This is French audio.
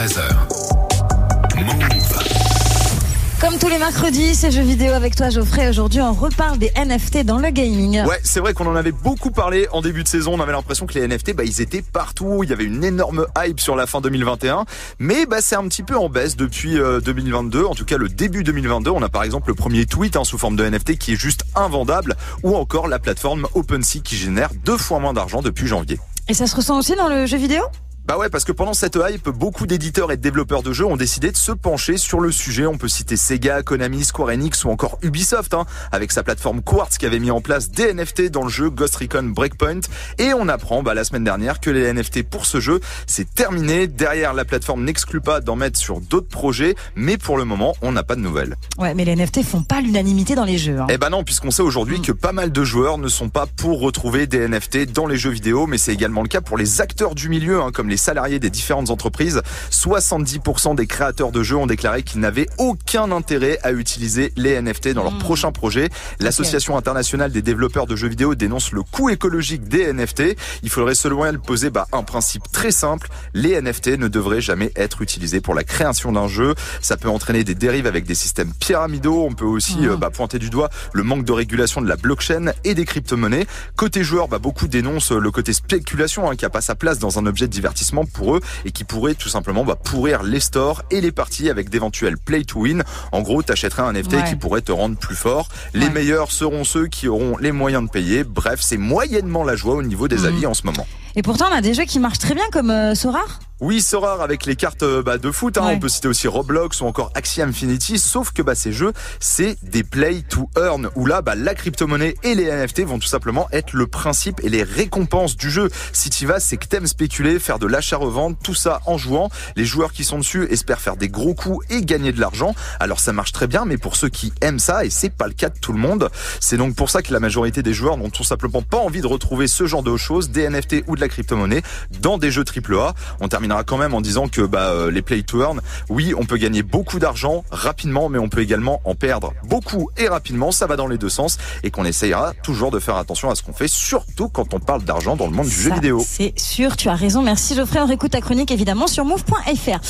13h. Move. Comme tous les mercredis, c'est jeux vidéo avec toi Geoffrey. Aujourd'hui, on reparle des NFT dans le gaming. Ouais, c'est vrai qu'on en avait beaucoup parlé en début de saison. On avait l'impression que les NFT, bah, ils étaient partout. Il y avait une énorme hype sur la fin 2021. Mais bah, c'est un petit peu en baisse depuis 2022. En tout cas, le début 2022. On a par exemple le premier tweet hein, sous forme de NFT qui est juste invendable. Ou encore la plateforme OpenSea qui génère deux fois moins d'argent depuis janvier. Et ça se ressent aussi dans le jeu vidéo? Bah ouais, parce que pendant cette hype, beaucoup d'éditeurs et de développeurs de jeux ont décidé de se pencher sur le sujet. On peut citer Sega, Konami, Square Enix ou encore Ubisoft, hein, avec sa plateforme Quartz qui avait mis en place des NFT dans le jeu Ghost Recon Breakpoint. Et on apprend bah, la semaine dernière que les NFT pour ce jeu, c'est terminé. Derrière, la plateforme n'exclut pas d'en mettre sur d'autres projets, mais pour le moment, on n'a pas de nouvelles. Ouais, mais les NFT font pas l'unanimité dans les jeux. Hein. Eh ben non, puisqu'on sait aujourd'hui Mm. que pas mal de joueurs ne sont pas pour retrouver des NFT dans les jeux vidéo, mais c'est également le cas pour les acteurs du milieu, hein, comme les salariés des différentes entreprises. 70% des créateurs de jeux ont déclaré qu'ils n'avaient aucun intérêt à utiliser les NFT dans leur Mm. prochain projet. L'association internationale des développeurs de jeux vidéo dénonce le coût écologique des NFT. Il faudrait selon elle poser bah, un principe très simple. Les NFT ne devraient jamais être utilisés pour la création d'un jeu. Ça peut entraîner des dérives avec des systèmes pyramidaux. On peut aussi Mhm. euh, bah, pointer du doigt le manque de régulation de la blockchain et des crypto-monnaies. Côté joueur, bah, beaucoup dénoncent le côté spéculation hein, qui a pas sa place dans un objet de divertissement pour eux et qui pourrait tout simplement bah, pourrir les stores et les parties avec d'éventuels play to win. En gros, t'achèterais un NFT Ouais. qui pourrait te rendre plus fort. Les Ouais. meilleurs seront ceux qui auront les moyens de payer. Bref, c'est moyennement la joie au niveau des Mhm. avis en ce moment. Et pourtant, on a des jeux qui marchent très bien comme euh. Oui, c'est rare avec les cartes euh, bah, de foot. Hein. Ouais. On peut citer aussi Roblox ou encore Axie Infinity. Sauf que bah, ces jeux, c'est des play to earn. Où là, bah, la crypto-monnaie et les NFT vont tout simplement être le principe et les récompenses du jeu. Si tu vas, c'est que t'aimes spéculer, faire de l'achat-revente, tout ça en jouant. Les joueurs qui sont dessus espèrent faire des gros coups et gagner de l'argent. Alors ça marche très bien, mais pour ceux qui aiment ça, et c'est pas le cas de tout le monde, c'est donc pour ça que la majorité des joueurs n'ont tout simplement pas envie de retrouver ce genre de choses, des NFT ou de la crypto-monnaie, dans des jeux AAA. On terminera quand même en disant que bah, euh, les play to earn, oui, on peut gagner beaucoup d'argent rapidement, mais on peut également en perdre beaucoup et rapidement. Ça va dans les deux sens et qu'on essayera toujours de faire attention à ce qu'on fait, surtout quand on parle d'argent dans le monde du jeu vidéo. C'est sûr, tu as raison. Merci Geoffrey. On réécoute ta chronique évidemment sur move.fr.